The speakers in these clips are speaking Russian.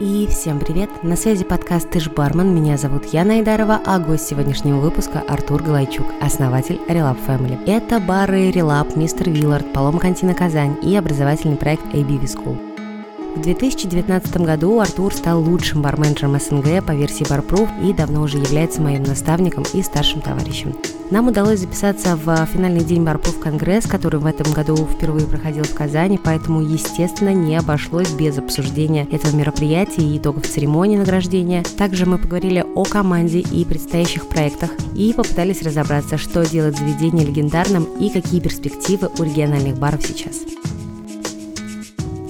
И всем привет! На связи подкаст «Ты ж бармен», меня зовут Яна Айдарова, а гость сегодняшнего выпуска Артур Галайчук, основатель Relap Family. Это бары Relap, Мистер Виллард, Полом Кантина Казань и образовательный проект ABV School. В 2019 году Артур стал лучшим барменджером СНГ по версии Barproof и давно уже является моим наставником и старшим товарищем. Нам удалось записаться в финальный день Barproof Конгресс, который в этом году впервые проходил в Казани, поэтому, естественно, не обошлось без обсуждения этого мероприятия и итогов церемонии награждения. Также мы поговорили о команде и предстоящих проектах и попытались разобраться, что делает заведение легендарным и какие перспективы у региональных баров сейчас.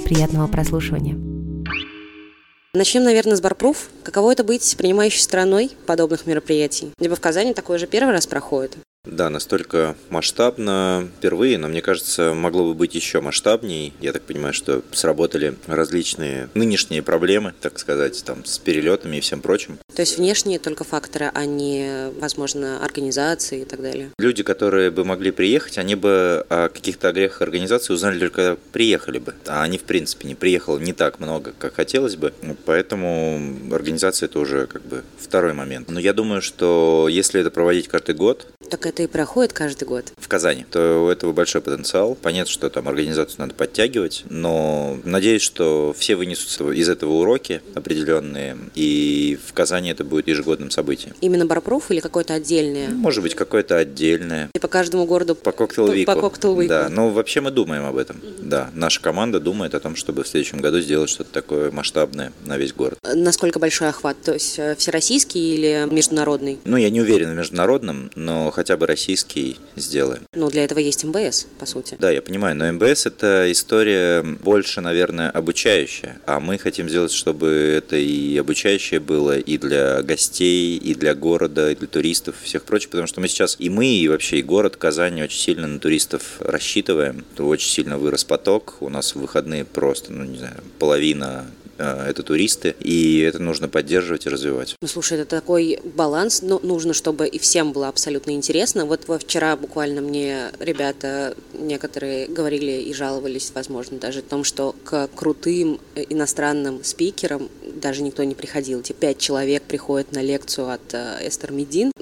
Приятного прослушивания. Начнем, наверное, с Барпруф. Каково это быть принимающей стороной подобных мероприятий? Либо в Казани такое же первый раз проходит? Да, настолько масштабно впервые, но мне кажется, могло бы быть еще масштабней. Я так понимаю, что сработали различные нынешние проблемы, так сказать, там, с перелетами и всем прочим. То есть внешние только факторы, а не, возможно, организации и так далее? Люди, которые бы могли приехать, они бы о каких-то грехах организации узнали только когда приехали бы. А они, в принципе, не приехало не так много, как хотелось бы. Поэтому организация это уже как бы второй момент. Но я думаю, что если это проводить каждый год, так это и проходит каждый год. В Казани. То у этого большой потенциал. Понятно, что там организацию надо подтягивать, но надеюсь, что все вынесут из этого уроки определенные, и в Казани это будет ежегодным событием. Именно Barproof или какое-то отдельное? Может быть, какое-то отдельное. И по каждому городу? По коктейл-вику. По коктейл-вику. Да, ну вообще мы думаем об этом. Да, наша команда думает о том, чтобы в следующем году сделать что-то такое масштабное на весь город. Насколько большой охват? То есть э, всероссийский или международный? Ну, я не уверен в международном, но хотя бы российский сделаем. Ну, для этого есть MBS, по сути. Да, я понимаю, но MBS это история больше, наверное, обучающая, а мы хотим сделать, чтобы это и обучающее было и для гостей, и для города, и для туристов, и всех прочих, потому что мы сейчас и мы, и вообще и город Казань очень сильно на туристов рассчитываем. Очень сильно вырос поток, у нас в выходные просто, ну не знаю, половина это туристы, и это нужно поддерживать и развивать. Ну, слушай, это такой баланс, но нужно, чтобы и всем было абсолютно интересно. Вот вчера буквально мне ребята некоторые говорили и жаловались, возможно, даже о том, что к крутым э, иностранным спикерам даже никто не приходил. Те пять человек приходят на лекцию от э, Эстер Медин.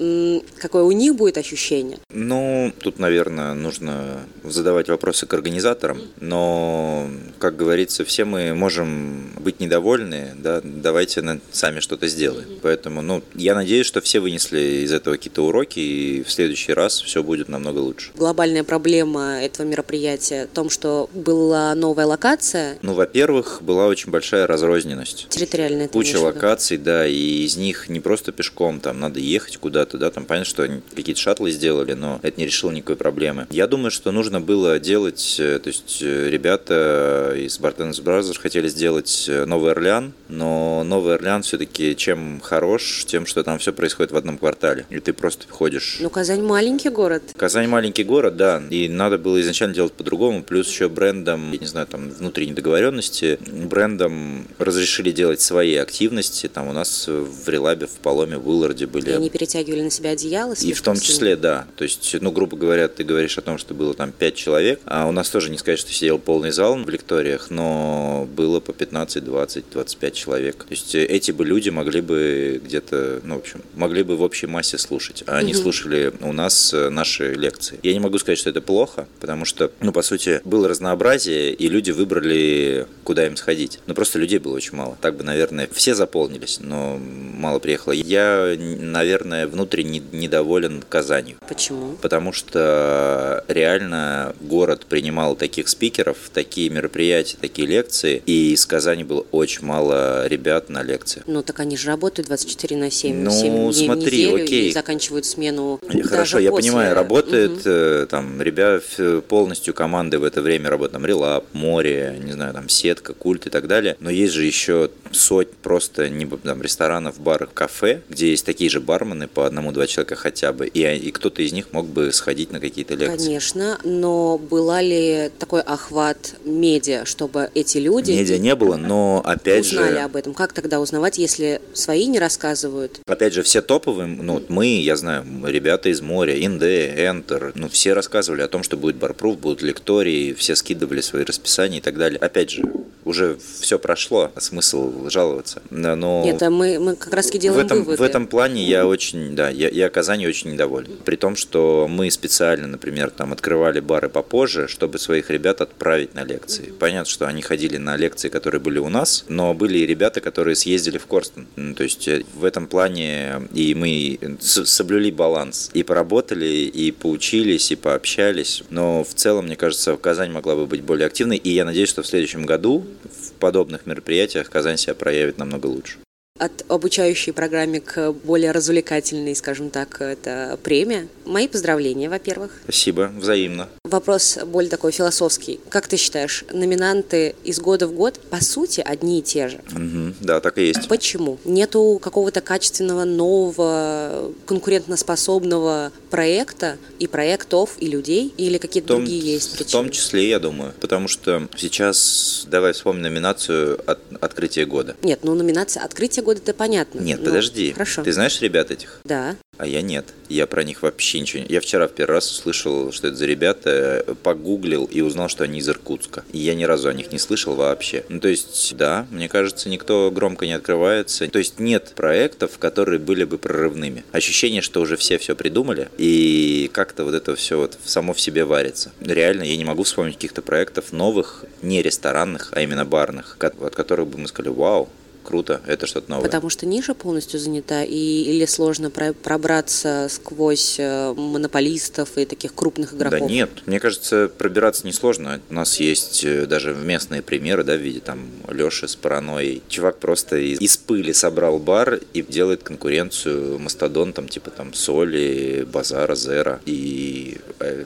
Какое у них будет ощущение? Ну, тут, наверное, нужно задавать вопросы к организаторам, но, как говорится, все мы можем быть не недовольны, да, давайте сами что-то сделаем. Поэтому, ну, я надеюсь, что все вынесли из этого какие-то уроки, и в следующий раз все будет намного лучше. Глобальная проблема этого мероприятия в том, что была новая локация. Ну, во-первых, была очень большая разрозненность. Территориальная. Куча локаций, да, и из них не просто пешком, там надо ехать куда-то, да, там понятно, что какие-то шаттлы сделали, но это не решило никакой проблемы. Я думаю, что нужно было делать, э, то есть э, ребята из Bartenders Brothers хотели сделать новый Новый Орлеан, но Новый Орлеан все-таки чем хорош, тем, что там все происходит в одном квартале. И ты просто ходишь. Ну, Казань маленький город. Казань маленький город, да. И надо было изначально делать по-другому. Плюс еще брендом, я не знаю, там внутренней договоренности, брендом разрешили делать свои активности. Там у нас в Релабе, в Паломе, в Уилларде были. И они перетягивали на себя одеяло? И в том числе, да. То есть, ну, грубо говоря, ты говоришь о том, что было там 5 человек, а у нас тоже не сказать, что сидел полный зал в лекториях, но было по 15-20 20-25 человек. То есть э, эти бы люди могли бы где-то, ну, в общем, могли бы в общей массе слушать, а они угу. слушали у нас э, наши лекции. Я не могу сказать, что это плохо, потому что, ну, по сути, было разнообразие, и люди выбрали, куда им сходить. Но просто людей было очень мало. Так бы, наверное, все заполнились, но мало приехало. Я, наверное, внутренне недоволен Казанью. Почему? Потому что реально город принимал таких спикеров, такие мероприятия, такие лекции, и из Казани было очень мало ребят на лекции. Ну, так они же работают 24 на 7, ну, 7 дней смотри, неделю окей. и заканчивают смену Хорошо, я после... понимаю, работает угу. там ребят полностью команды в это время работают, там Релап, Море, не знаю, там сетка, культ и так далее, но есть же еще соть просто не, там, ресторанов, баров, кафе, где есть такие же бармены по одному-два человека хотя бы, и, и кто-то из них мог бы сходить на какие-то лекции. Конечно, но была ли такой охват медиа, чтобы эти люди... Медиа не было, но опять узнали же... Узнали об этом. Как тогда узнавать, если свои не рассказывают? Опять же, все топовые, ну, мы, я знаю, ребята из моря, Инде, Enter, ну, все рассказывали о том, что будет барпруф, будут лектории, все скидывали свои расписания и так далее. Опять же, уже все прошло, смысл жаловаться. Но Нет, а мы, мы как раз таки делаем в этом, выводы. в этом плане я очень, да, я, я Казани очень недоволен. При том, что мы специально, например, там открывали бары попозже, чтобы своих ребят отправить на лекции. Понятно, что они ходили на лекции, которые были у нас, но были и ребята, которые съездили в Корстон. Ну, То есть э, в этом плане и мы с- соблюли баланс. И поработали, и поучились, и пообщались. Но в целом, мне кажется, Казань могла бы быть более активной. И я надеюсь, что в следующем году в подобных мероприятиях Казань себя проявит намного лучше. От обучающей программе к более развлекательной, скажем так, это премия. Мои поздравления, во-первых. Спасибо, взаимно. Вопрос более такой философский. Как ты считаешь, номинанты из года в год по сути одни и те же? Мгм, да, так и есть. Почему? Нету какого-то качественного, нового, конкурентоспособного проекта и проектов, и людей? Или какие-то В том, другие есть в причины? том числе, я думаю, потому что сейчас, давай вспомним номинацию от открытия года. Нет, ну номинация «Открытие года» это понятно. Нет, Ну, подожди. Хорошо. Ты знаешь ребят этих? Да. А я нет. Я про них вообще ничего не... Я вчера в первый раз услышал, что это за ребята, погуглил и узнал, что они из Иркутска. И я ни разу о них не слышал вообще. Ну, то есть, да, мне кажется, никто громко не открывается. То есть, нет проектов, которые были бы прорывными. Ощущение, что уже все все придумали, и как-то вот это все вот само в себе варится. Реально, я не могу вспомнить каких-то проектов новых, не ресторанных, а именно барных, от которых бы мы сказали, вау, круто, это что-то новое. Потому что ниша полностью занята, и, или сложно про- пробраться сквозь э, монополистов и таких крупных игроков? Да нет, мне кажется, пробираться несложно. У нас есть э, даже местные примеры, да, в виде там Леши с паранойей. Чувак просто из, из пыли собрал бар и делает конкуренцию мастодонтам, типа там Соли, Базара, Зера, и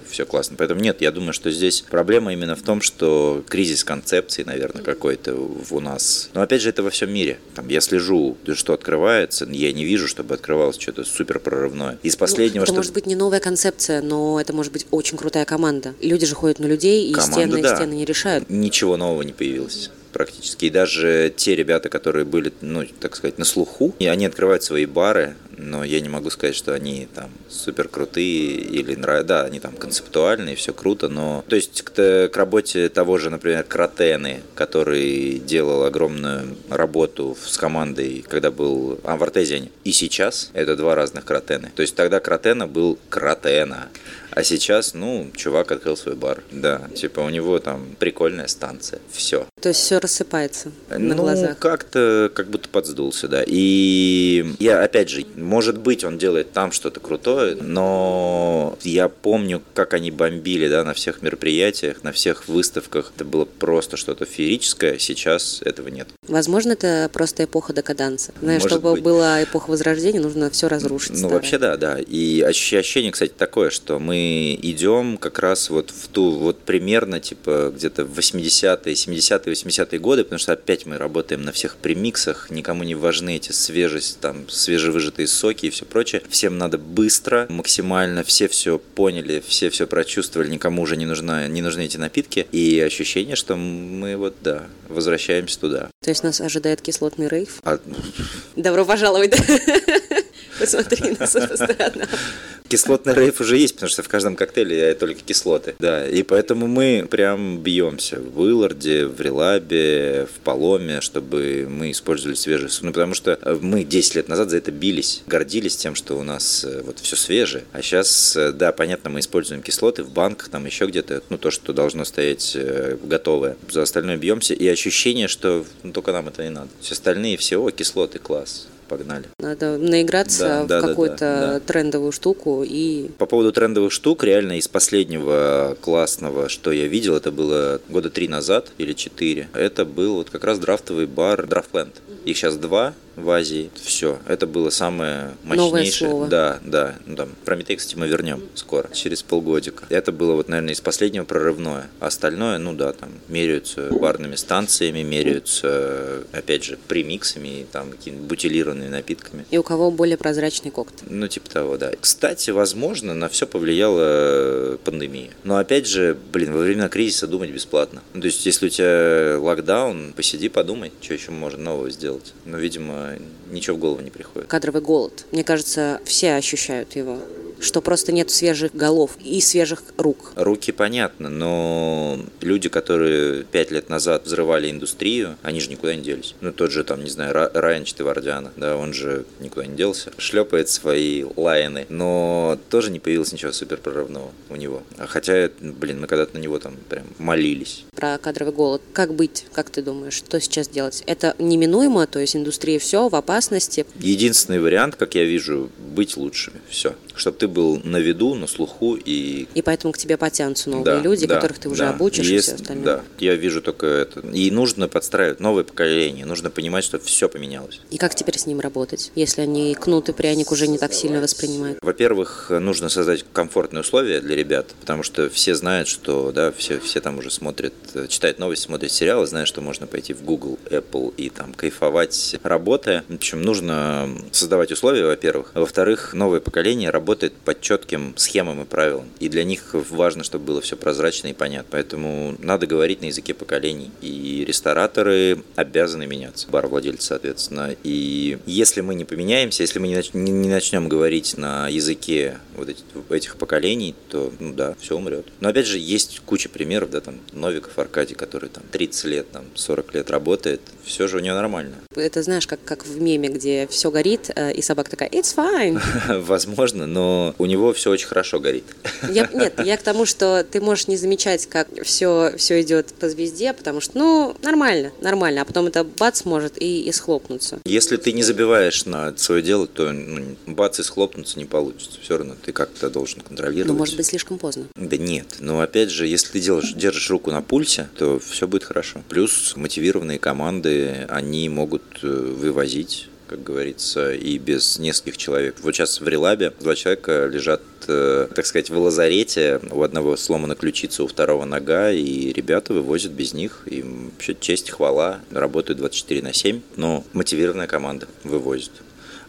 все классно. Поэтому нет, я думаю, что здесь проблема именно в том, что кризис концепции, наверное, какой-то у нас. Но опять же, это во всем мире. Там, я слежу, что открывается, я не вижу, чтобы открывалось что-то супер прорывное. Из последнего, Ну, это что... может быть не новая концепция, но это может быть очень крутая команда. Люди же ходят на людей, и Команда, стены, да. стены не решают. Ничего нового не появилось практически. И даже те ребята, которые были, ну, так сказать, на слуху, и они открывают свои бары, но я не могу сказать, что они там супер крутые или нравятся. Да, они там концептуальные, все круто, но... То есть к, к работе того же, например, Кротены, который делал огромную работу с командой, когда был а, в Артезиане. И сейчас это два разных Кротены. То есть тогда Кротена был Кротена. А сейчас, ну, чувак открыл свой бар. Да, типа у него там прикольная станция. Все. То есть все рассыпается на ну, глазах. как-то как будто подсдулся, да. И я, опять же, может быть, он делает там что-то крутое, но я помню, как они бомбили, да, на всех мероприятиях, на всех выставках. Это было просто что-то феерическое. Сейчас этого нет. Возможно, это просто эпоха декаданса. Знаешь, Может чтобы быть. была эпоха возрождения, нужно все разрушить. Ну, старое. вообще, да, да. И ощущение, кстати, такое, что мы идем как раз вот в ту, вот примерно, типа, где-то в 80-е, 70-е, 80-е годы, потому что опять мы работаем на всех премиксах, никому не важны эти свежесть, там, свежевыжатые соки и все прочее. Всем надо быстро, максимально, все все поняли, все все прочувствовали, никому уже не, нужна, не нужны эти напитки. И ощущение, что мы вот, да, возвращаемся туда. То есть нас ожидает кислотный рейв. А Добро пожаловать. Посмотри на. Кислотный рейв уже есть, потому что в каждом коктейле только кислоты. Да, и поэтому мы прям бьемся в Уилларде, в Релабе, в Паломе, чтобы мы использовали свежие Ну, потому что э, мы 10 лет назад за это бились, гордились тем, что у нас э, вот все свежее. А сейчас, да, понятно, мы используем кислоты в банках, там еще где-то, ну, то, что должно стоять э, готовое. За остальное бьемся, и ощущение, что ну, только нам это не надо. Все остальные все, о, кислоты, класс, погнали. Надо наиграться Да, в да, какую-то да, да. трендовую штуку и По поводу трендовых штук, реально из последнего классного, что я видел, это было года три назад или четыре. Это был вот как раз драфтовый бар Драфтленд. Их сейчас два в Азии. Все. Это было самое Новое мощнейшее. слово. Да, да. Ну, там, Прометей, кстати, мы вернем скоро, через полгодика. Это было вот, наверное, из последнего прорывное. А остальное, ну да, там меряются барными станциями, меряются, опять же, премиксами, и там какими-то бутилированными напитками. и у кого более прозрачный коктейль. Ну, типа того, да. Кстати, возможно, на все повлияла пандемия. Но опять же, блин, во времена кризиса думать бесплатно. Ну, то есть, если у тебя локдаун, посиди, подумай, что еще можно нового сделать. Но, видимо, ничего в голову не приходит. Кадровый голод. Мне кажется, все ощущают его. Что просто нет свежих голов и свежих рук. Руки понятно, но люди, которые пять лет назад взрывали индустрию, они же никуда не делись. Ну, тот же, там, не знаю, Райан Четвардиана, да, он же никуда не делся, шлепает свои лайны, но тоже не появилось ничего супер прорывного у него. Хотя, блин, мы когда-то на него там прям молились. Про кадровый голод. Как быть, как ты думаешь, что сейчас делать? Это неминуемо, то есть индустрия все в опасности? Единственный вариант, как я вижу, быть лучшими. Все чтобы ты был на виду, на слуху и... И поэтому к тебе потянутся новые да, люди, да, которых ты уже да. обучишь Есть, и все остальное. Да, я вижу только это. И нужно подстраивать новое поколение, нужно понимать, что все поменялось. И как теперь с ним работать, если они кнут и пряник уже не так сильно воспринимают? Во-первых, нужно создать комфортные условия для ребят, потому что все знают, что, да, все, все там уже смотрят, читают новости, смотрят сериалы, знают, что можно пойти в Google, Apple и там кайфовать, работая. В общем, нужно создавать условия, во-первых. Во-вторых, новое поколение работает работает по четким схемам и правилам. И для них важно, чтобы было все прозрачно и понятно. Поэтому надо говорить на языке поколений. И рестораторы обязаны меняться, бар-владельцы, соответственно. И если мы не поменяемся, если мы не, нач- не начнем говорить на языке вот этих, этих поколений, то, ну да, все умрет. Но опять же, есть куча примеров, да, там, Новиков Аркадий, который там 30 лет, там, 40 лет работает, все же у него нормально. Это знаешь, как, как в меме, где все горит, э, и собака такая, it's fine. Возможно, но у него все очень хорошо горит. Я, нет, я к тому, что ты можешь не замечать, как все, все идет по звезде, потому что, ну, нормально, нормально, а потом это бац может и, и схлопнуться. Если ты не забиваешь на свое дело, то ну, бац и схлопнуться не получится. Все равно ты как-то должен контролировать. Ну, может быть, слишком поздно. Да нет, но опять же, если ты делаешь, держишь руку на пульсе, то все будет хорошо. Плюс мотивированные команды, они могут э, вывозить как говорится, и без нескольких человек. Вот сейчас в Релабе два человека лежат, э, так сказать, в лазарете. У одного сломана ключица, у второго нога, и ребята вывозят без них. Им вообще честь, хвала, работают 24 на 7, но мотивированная команда вывозит.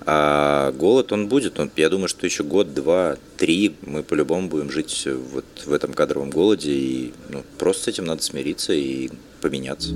А голод, он будет. Он, я думаю, что еще год, два, три мы по-любому будем жить вот в этом кадровом голоде. И ну, просто с этим надо смириться и поменяться.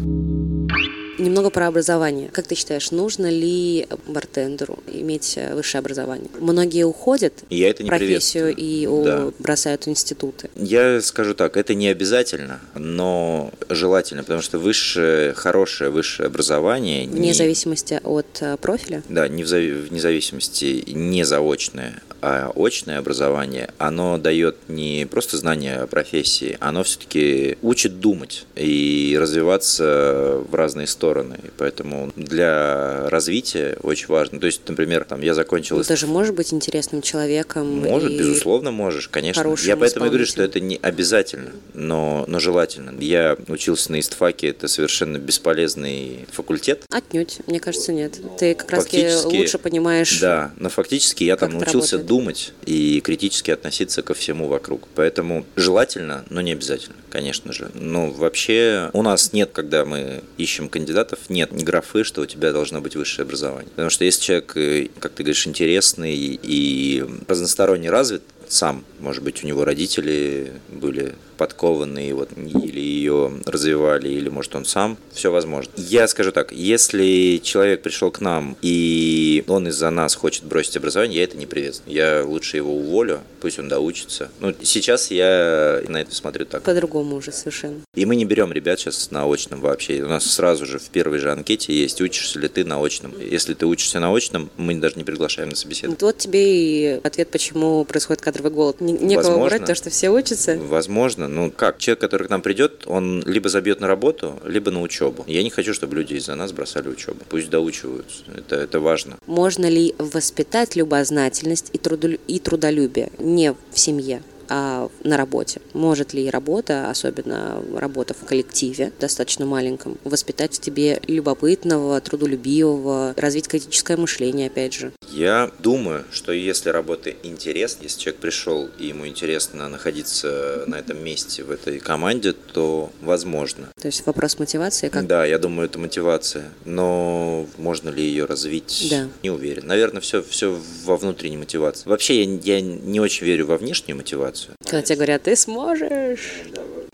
Немного про образование. Как ты считаешь, нужно ли бартендеру иметь высшее образование? Многие уходят Я это не профессию и да. бросают институты. Я скажу так, это не обязательно, но желательно, потому что высшее, хорошее высшее образование... Вне не... зависимости от э, профиля? Да, не в, зави... вне зависимости, не заочное, а очное образование, оно дает не просто знания о профессии, оно все-таки учит думать и развиваться в разные стороны. И поэтому для развития очень важно. То есть, например, там я закончил... Ну, ты же можешь быть интересным человеком. Может, и... безусловно, можешь, конечно. Я поэтому и говорю, что это не обязательно, но, но желательно. Я учился на истфаке, это совершенно бесполезный факультет. Отнюдь, мне кажется, нет. Ты как раз лучше понимаешь... Да, но фактически я там научился работает. думать и критически относиться ко всему вокруг. Поэтому желательно, но не обязательно, конечно же. Но вообще у нас нет, когда мы ищем кандидатов нет ни графы, что у тебя должно быть высшее образование. Потому что если человек, э, как ты говоришь, интересный и разносторонне развит, сам, может быть, у него родители были подкованные, вот, или ее развивали, или, может, он сам. Все возможно. Я скажу так, если человек пришел к нам, и он из-за нас хочет бросить образование, я это не приветствую. Я лучше его уволю, пусть он доучится. Ну, сейчас я на это смотрю так. По-другому уже совершенно. И мы не берем ребят сейчас на очном вообще. У нас сразу же в первой же анкете есть, учишься ли ты на очном. Если ты учишься на очном, мы даже не приглашаем на собеседование. Вот тебе и ответ, почему происходит кадровый голод. Некого Возможно. брать, то, что все учатся. Возможно, ну как, человек, который к нам придет, он либо забьет на работу, либо на учебу. Я не хочу, чтобы люди из-за нас бросали учебу. Пусть доучиваются, это, это важно. Можно ли воспитать любознательность и, трудолю... и трудолюбие не в семье? А на работе. Может ли работа, особенно работа в коллективе, достаточно маленьком, воспитать в тебе любопытного, трудолюбивого, развить критическое мышление, опять же? Я думаю, что если работа интересна, если человек пришел и ему интересно находиться на этом месте, в этой команде, то возможно. То есть вопрос мотивации как? Да, я думаю, это мотивация. Но можно ли ее развить? Да. Не уверен. Наверное, все, все во внутренней мотивации. Вообще, я, я не очень верю во внешнюю мотивацию. Когда тебе говорят, ты сможешь.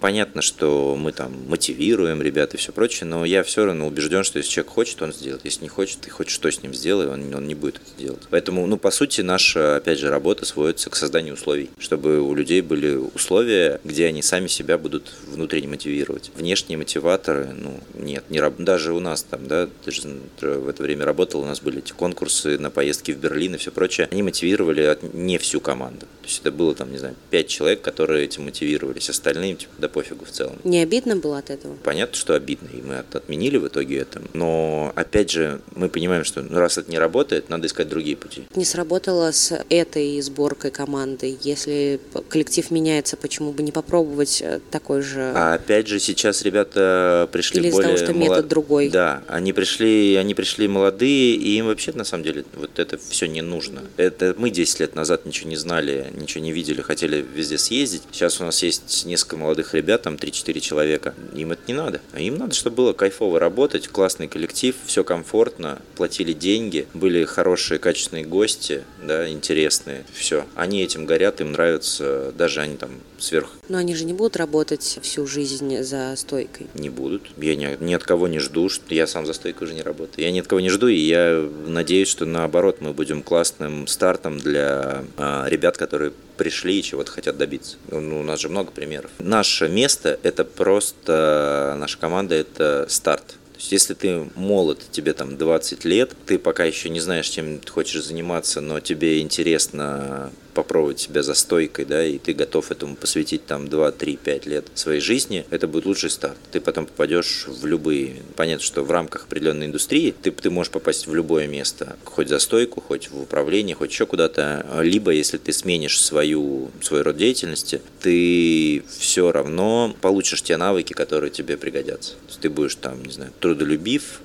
Понятно, что мы там мотивируем ребят и все прочее, но я все равно убежден, что если человек хочет, он сделает. Если не хочет, ты хоть что с ним сделай, он, он не будет это делать. Поэтому, ну, по сути, наша, опять же, работа сводится к созданию условий, чтобы у людей были условия, где они сами себя будут внутренне мотивировать. Внешние мотиваторы, ну, нет, не, даже у нас там, да, ты же в это время работал, у нас были эти конкурсы на поездки в Берлин и все прочее, они мотивировали не всю команду. То есть это было там, не знаю, пять человек, которые этим мотивировались, остальные типа да пофигу в целом. Не обидно было от этого? Понятно, что обидно, и мы отменили в итоге это. Но опять же, мы понимаем, что ну, раз это не работает, надо искать другие пути. Не сработало с этой сборкой команды. Если коллектив меняется, почему бы не попробовать э, такой же? А опять же, сейчас ребята пришли Или более... из-за того, что молод... метод другой? Да, они пришли, они пришли молодые, и им вообще на самом деле вот это все не нужно. Это мы 10 лет назад ничего не знали, ничего не видели, хотели везде съездить. Сейчас у нас есть несколько молодых ребят, там 3-4 человека. Им это не надо. А им надо, чтобы было кайфово работать, классный коллектив, все комфортно, платили деньги, были хорошие, качественные гости, да, интересные. Все. Они этим горят, им нравится, даже они там сверх. Но они же не будут работать всю жизнь за стойкой. Не будут. Я ни, ни от кого не жду, что я сам за стойкой уже не работаю. Я ни от кого не жду, и я надеюсь, что наоборот мы будем классным стартом для а, ребят, которые пришли и чего-то хотят добиться. Ну, у нас же много примеров. Наше место – это просто, наша команда – это старт. Есть, если ты молод, тебе там 20 лет, ты пока еще не знаешь, чем ты хочешь заниматься, но тебе интересно попробовать себя за стойкой, да, и ты готов этому посвятить там 2, 3, 5 лет своей жизни, это будет лучший старт. Ты потом попадешь в любые, понятно, что в рамках определенной индустрии ты, ты можешь попасть в любое место, хоть за стойку, хоть в управление, хоть еще куда-то, либо если ты сменишь свою, свой род деятельности, ты все равно получишь те навыки, которые тебе пригодятся. Ты будешь там, не знаю, трудолюбив,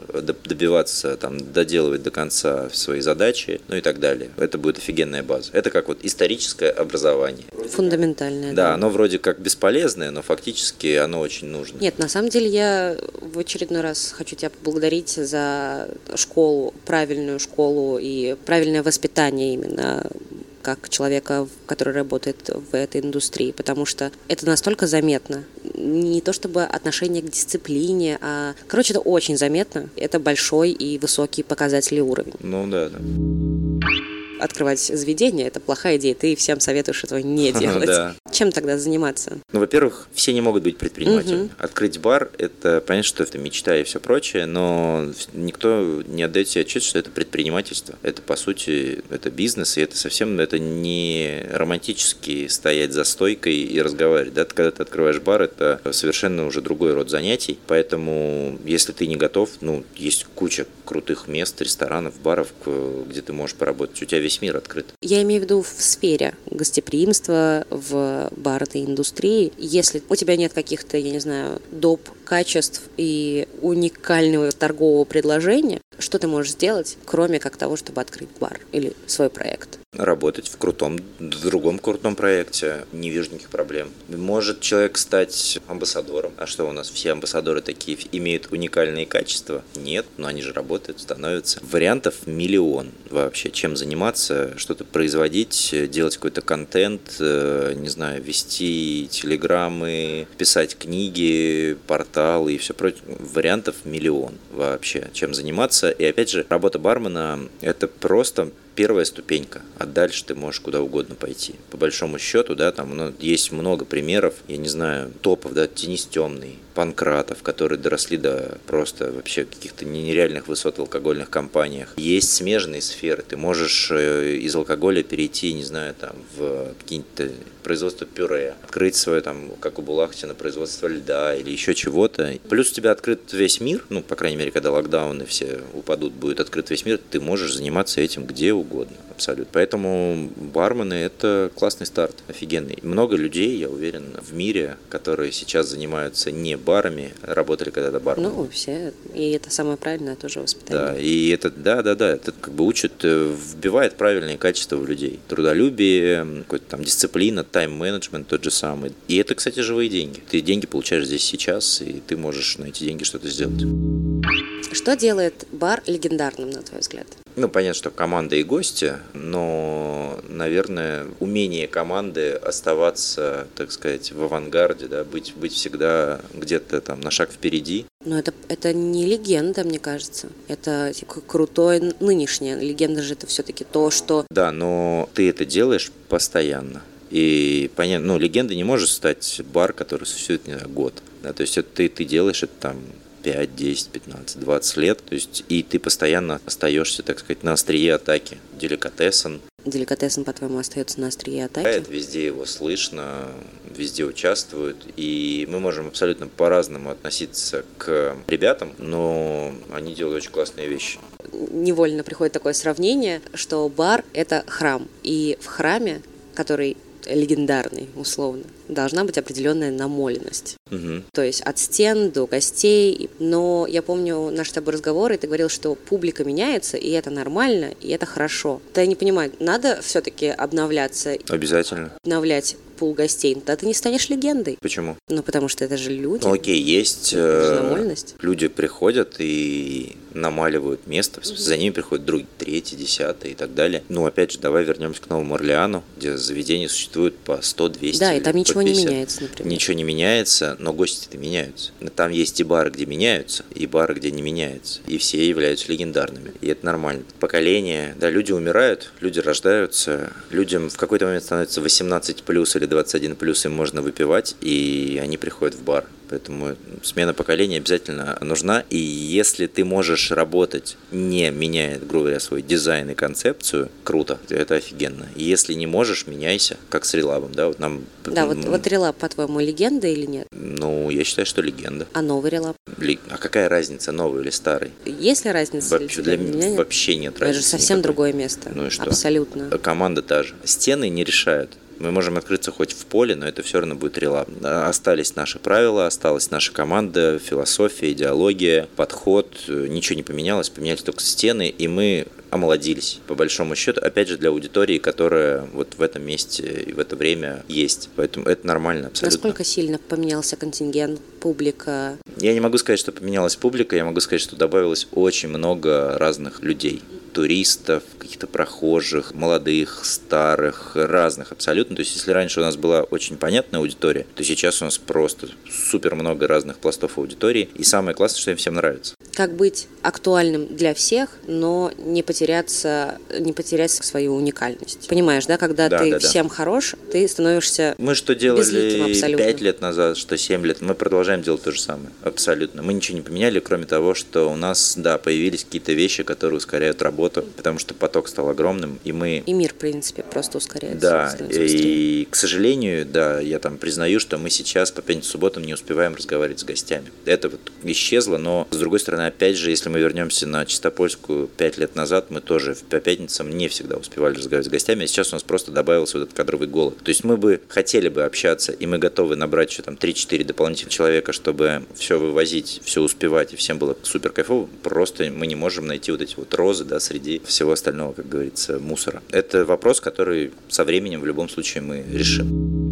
добиваться, там, доделывать до конца свои задачи, ну и так далее. Это будет офигенная база. Это как вот историческое образование. Фундаментальное. Да, да, оно вроде как бесполезное, но фактически оно очень нужно. Нет, на самом деле я в очередной раз хочу тебя поблагодарить за школу, правильную школу и правильное воспитание именно как человека, который работает в этой индустрии, потому что это настолько заметно. Не то чтобы отношение к дисциплине, а, короче, это очень заметно. Это большой и высокий показатель и уровень. Ну да, да открывать заведение, это плохая идея. Ты всем советуешь этого не делать. Да. Чем тогда заниматься? Ну, во-первых, все не могут быть предпринимателями. Угу. Открыть бар – это, понятно, что это мечта и все прочее, но никто не отдает себе отчет, что это предпринимательство. Это, по сути, это бизнес, и это совсем это не романтически стоять за стойкой и разговаривать. Да? Когда ты открываешь бар, это совершенно уже другой род занятий, поэтому если ты не готов, ну, есть куча крутых мест, ресторанов, баров, где ты можешь поработать. У тебя весь мир открыт. Я имею в виду в сфере гостеприимства, в барной индустрии. Если у тебя нет каких-то, я не знаю, доп. качеств и уникального торгового предложения, что ты можешь сделать, кроме как того, чтобы открыть бар или свой проект? Работать в крутом, в другом крутом проекте, не вижу никаких проблем. Может человек стать амбассадором. А что у нас все амбассадоры такие имеют уникальные качества? Нет, но они же работают, становятся. Вариантов миллион вообще, чем заниматься, что-то производить, делать какой-то контент, э, не знаю, вести телеграммы, писать книги, порталы и все прочее. Вариантов миллион вообще, чем заниматься. И опять же, работа бармена – это просто первая ступенька, а дальше ты можешь куда угодно пойти. По большому счету, да, там ну, есть много примеров, я не знаю, топов, да, Денис Темный, Панкратов, которые доросли до просто вообще каких-то нереальных высот в алкогольных компаниях. Есть смежные сферы, ты можешь э, из алкоголя перейти, не знаю, там, в какие-то производство пюре, открыть свое, там, как у Булахтина, производство льда или еще чего-то. Плюс у тебя открыт весь мир, ну, по крайней мере, когда локдауны все упадут, будет открыт весь мир, ты можешь заниматься этим где угодно, абсолютно. Поэтому бармены – это классный старт, офигенный. Много людей, я уверен, в мире, которые сейчас занимаются не барами, работали когда-то барменами. Ну, все. И это самое правильное тоже воспитание. Да, и это, да, да, да, это как бы учит, э, вбивает правильные качества в людей. Трудолюбие, какой-то там дисциплина, тайм-менеджмент тот же самый. И это, кстати, живые деньги. Ты деньги получаешь здесь сейчас, и ты можешь на эти деньги что-то сделать. Что делает бар легендарным, на твой взгляд? Ну, понятно, что команда и гости, но, наверное, умение команды оставаться, так сказать, в авангарде, да, быть, быть всегда где-то там на шаг впереди. Но это, это не легенда, мне кажется. Это типа, крутое нынешнее. Легенда же это все-таки то, что... Да, но ты это делаешь постоянно. И понятно, ну, легенда не может стать бар, который существует, не знаю, год. Да, то есть это ты, ты делаешь это там 5, 10, 15, 20 лет. То есть и ты постоянно остаешься, так сказать, на острие атаки. Деликатесен. Деликатесен, по-твоему, остается на острие атаки? Это везде его слышно, везде участвуют. И мы можем абсолютно по-разному относиться к ребятам, но они делают очень классные вещи. Невольно приходит такое сравнение, что бар – это храм. И в храме, который легендарный, условно, должна быть определенная намоленность. Угу. То есть от стен до гостей. Но я помню наш с тобой разговор, и ты говорил, что публика меняется, и это нормально, и это хорошо. Да я не понимаю, надо все-таки обновляться? Обязательно. Обновлять пул гостей, тогда ты не станешь легендой. Почему? Ну, потому что это же люди. Ну, окей, есть... Э, люди приходят и намаливают место, угу. за ними приходят другие, третий, десятый и так далее. Ну, опять же, давай вернемся к Новому Орлеану, где заведения существуют по 100, 200 Да, и там ничего не меняется, например. Ничего не меняется, но гости-то меняются. Там есть и бары, где меняются, и бары, где не меняются. И все являются легендарными. И это нормально. Поколение, да, люди умирают, люди рождаются, людям в какой-то момент становится 18 плюс или 21 плюс, им можно выпивать, и они приходят в бар. Поэтому смена поколения обязательно нужна. И если ты можешь работать, не меняя, грубо говоря, свой дизайн и концепцию, круто, это офигенно. И если не можешь, меняйся, как с релабом. Да, вот, нам, да, вот, вот релаб, по-твоему, легенда или нет? Ну, я считаю, что легенда. А новый релаб? А какая разница, новый или старый? Есть ли разница? Вообще, для, для меня нет? вообще нет разницы. Это же совсем никакой. другое место. Ну и что? Абсолютно. Команда та же. Стены не решают. Мы можем открыться хоть в поле, но это все равно будет релап. Остались наши правила, осталась наша команда, философия, идеология, подход. Ничего не поменялось, поменялись только стены, и мы омолодились, по большому счету, опять же, для аудитории, которая вот в этом месте и в это время есть. Поэтому это нормально абсолютно. Насколько сильно поменялся контингент, публика? Я не могу сказать, что поменялась публика, я могу сказать, что добавилось очень много разных людей туристов, каких-то прохожих, молодых, старых, разных абсолютно. То есть, если раньше у нас была очень понятная аудитория, то сейчас у нас просто супер много разных пластов аудитории. И самое классное, что им всем нравится. Как быть актуальным для всех, но не потеряться, не потерять свою уникальность. Понимаешь, да, когда да, ты да, всем да. хорош, ты становишься Мы что делали пять лет назад, что семь лет, мы продолжаем делать то же самое. Абсолютно. Мы ничего не поменяли, кроме того, что у нас, да, появились какие-то вещи, которые ускоряют работу, потому что поток стал огромным, и мы... И мир, в принципе, просто ускоряется. Да, и, к сожалению, да, я там признаю, что мы сейчас по пятницам, субботам не успеваем разговаривать с гостями. Это вот исчезло, но, с другой стороны, опять же, если мы вернемся на Чистопольскую пять лет назад, мы тоже по пятницам не всегда успевали разговаривать с гостями, а сейчас у нас просто добавился вот этот кадровый голод. То есть мы бы хотели бы общаться, и мы готовы набрать еще там 3-4 дополнительных человека, чтобы все вывозить, все успевать, и всем было супер кайфово, просто мы не можем найти вот эти вот розы, да, среди всего остального, как говорится, мусора. Это вопрос, который со временем в любом случае мы решим.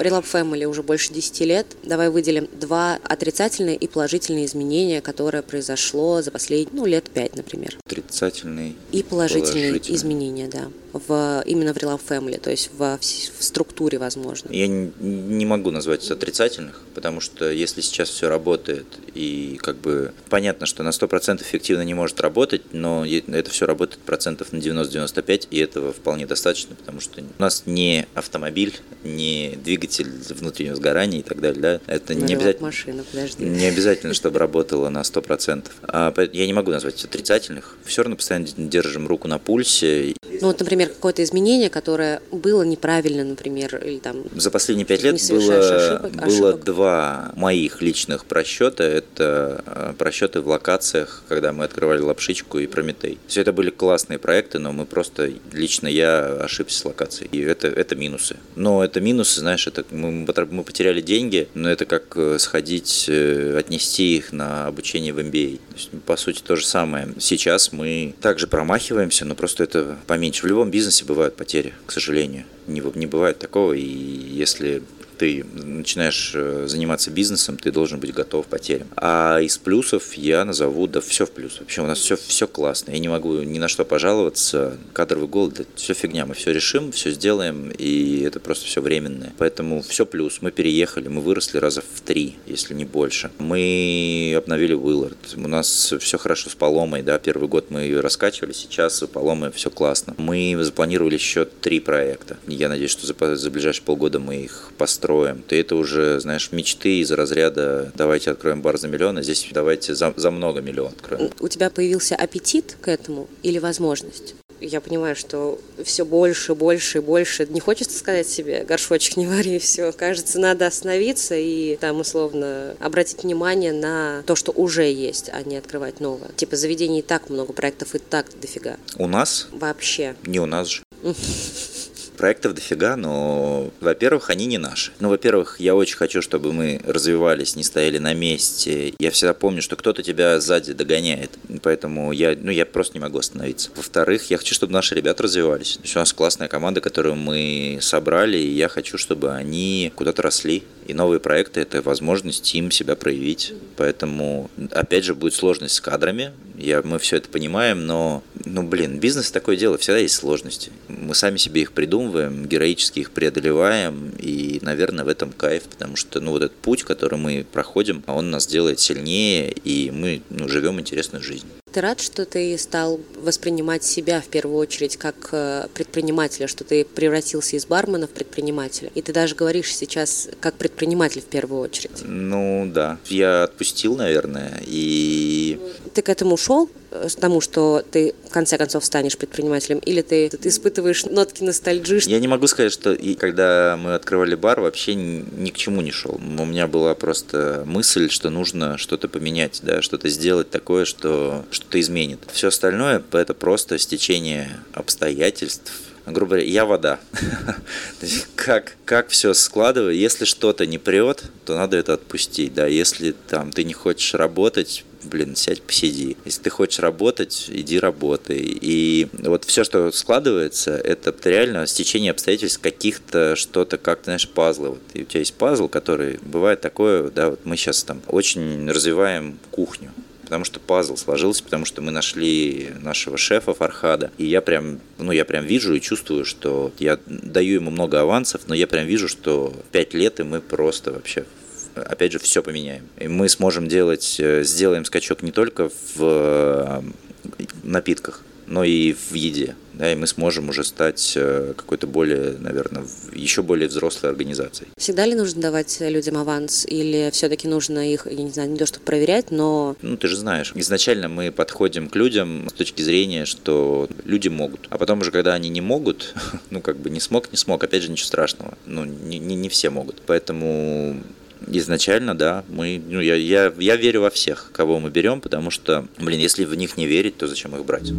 Relab Family уже больше 10 лет. Давай выделим два отрицательные и положительные изменения, которое произошло за последние, ну, лет 5, например. Отрицательные и положительные, положительные. изменения, да в, именно в Relove Family, то есть в, в структуре, возможно? Я не, не могу назвать отрицательных, потому что если сейчас все работает, и как бы понятно, что на 100% эффективно не может работать, но это все работает процентов на 90-95, и этого вполне достаточно, потому что у нас не автомобиль, не двигатель внутреннего сгорания и так далее, да, это не обязательно, машина, подожди. не обязательно, чтобы работало на 100%. А я не могу назвать отрицательных, все равно постоянно держим руку на пульсе. Ну вот, например, какое-то изменение, которое было неправильно, например, или там... За последние пять лет было, ошибок, было ошибок. два моих личных просчета. Это э, просчеты в локациях, когда мы открывали Лапшичку и Прометей. Все это были классные проекты, но мы просто, лично я ошибся с локацией. И это, это минусы. Но это минусы, знаешь, это мы, мы потеряли деньги, но это как э, сходить, э, отнести их на обучение в MBA. есть, по сути, то же самое. Сейчас мы также промахиваемся, но просто это поменьше. В любом бизнесе бывают потери, к сожалению. Не, не бывает такого, и если ты начинаешь э, заниматься бизнесом, ты должен быть готов к потерям. А из плюсов я назову, да все в плюс. Вообще у нас все, все классно. Я не могу ни на что пожаловаться. Кадровый голод, да, все фигня. Мы все решим, все сделаем, и это просто все временное. Поэтому все плюс. Мы переехали, мы выросли раза в три, если не больше. Мы обновили Уиллард. У нас все хорошо с Поломой, да, первый год мы ее раскачивали, сейчас с Поломой все классно. Мы запланировали еще три проекта. Я надеюсь, что за, за ближайшие полгода мы их построим. То это уже, знаешь, мечты из разряда «давайте откроем бар за миллион», а здесь давайте за, за много миллион откроем. У тебя появился аппетит к этому или возможность? я понимаю, что все больше, больше и больше. Не хочется сказать себе, горшочек не вари, все. Кажется, надо остановиться и там условно обратить внимание на то, что уже есть, а не открывать новое. Типа заведений и так много, проектов и так дофига. У нас? Вообще. Не у нас же. проектов дофига, но, во-первых, они не наши. Ну, во-первых, я очень хочу, чтобы мы развивались, не стояли на месте. Я всегда помню, что кто-то тебя сзади догоняет, поэтому я, ну, я просто не могу остановиться. Во-вторых, я хочу, чтобы наши ребята развивались. То есть у нас классная команда, которую мы собрали, и я хочу, чтобы они куда-то росли. И новые проекты – это возможность им себя проявить. Поэтому, опять же, будет сложность с кадрами. Я, мы все это понимаем, но, ну, блин, бизнес такое дело, всегда есть сложности. Мы сами себе их придумываем, героически их преодолеваем, и, наверное, в этом кайф, потому что, ну, вот этот путь, который мы проходим, он нас делает сильнее, и мы, ну, живем интересную жизнь. Ты рад, что ты стал воспринимать себя в первую очередь как э, предпринимателя, что ты превратился из бармена в предпринимателя? И ты даже говоришь сейчас как предприниматель в первую очередь. Ну да, я отпустил, наверное, и... Ты к этому шел? Э, тому, что ты в конце концов станешь предпринимателем, или ты, ты испытываешь нотки ностальджи? Я не могу сказать, что и когда мы открывали бар, вообще ни, к чему не шел. У меня была просто мысль, что нужно что-то поменять, да, что-то сделать такое, что что-то изменит. Все остальное это просто стечение обстоятельств, грубо говоря, я вода. как, как все складывать, если что-то не прет, то надо это отпустить, да, если там ты не хочешь работать, блин, сядь, посиди. Если ты хочешь работать, иди работай. И вот все, что складывается, это реально стечение обстоятельств каких-то, что-то, как, знаешь, пазлы. Вот и у тебя есть пазл, который бывает такое, да, вот мы сейчас там очень развиваем кухню потому что пазл сложился, потому что мы нашли нашего шефа Фархада, и я прям, ну, я прям вижу и чувствую, что я даю ему много авансов, но я прям вижу, что пять лет, и мы просто вообще опять же, все поменяем. И мы сможем делать, э, сделаем скачок не только в э, напитках, но и в еде. Да, и мы сможем уже стать э, какой-то более, наверное, еще более взрослой организацией. Всегда ли нужно давать людям аванс, или все-таки нужно их, я не знаю, не то чтобы проверять, но... Ну, ты же знаешь, изначально мы подходим к людям с точки зрения, что люди могут. А потом уже, когда они не могут, ну, как бы не смог, не смог, опять же, ничего страшного. Ну, не, не, не все могут. Поэтому изначально, да, мы, ну, я, я, я верю во всех, кого мы берем, потому что, блин, если в них не верить, то зачем их брать?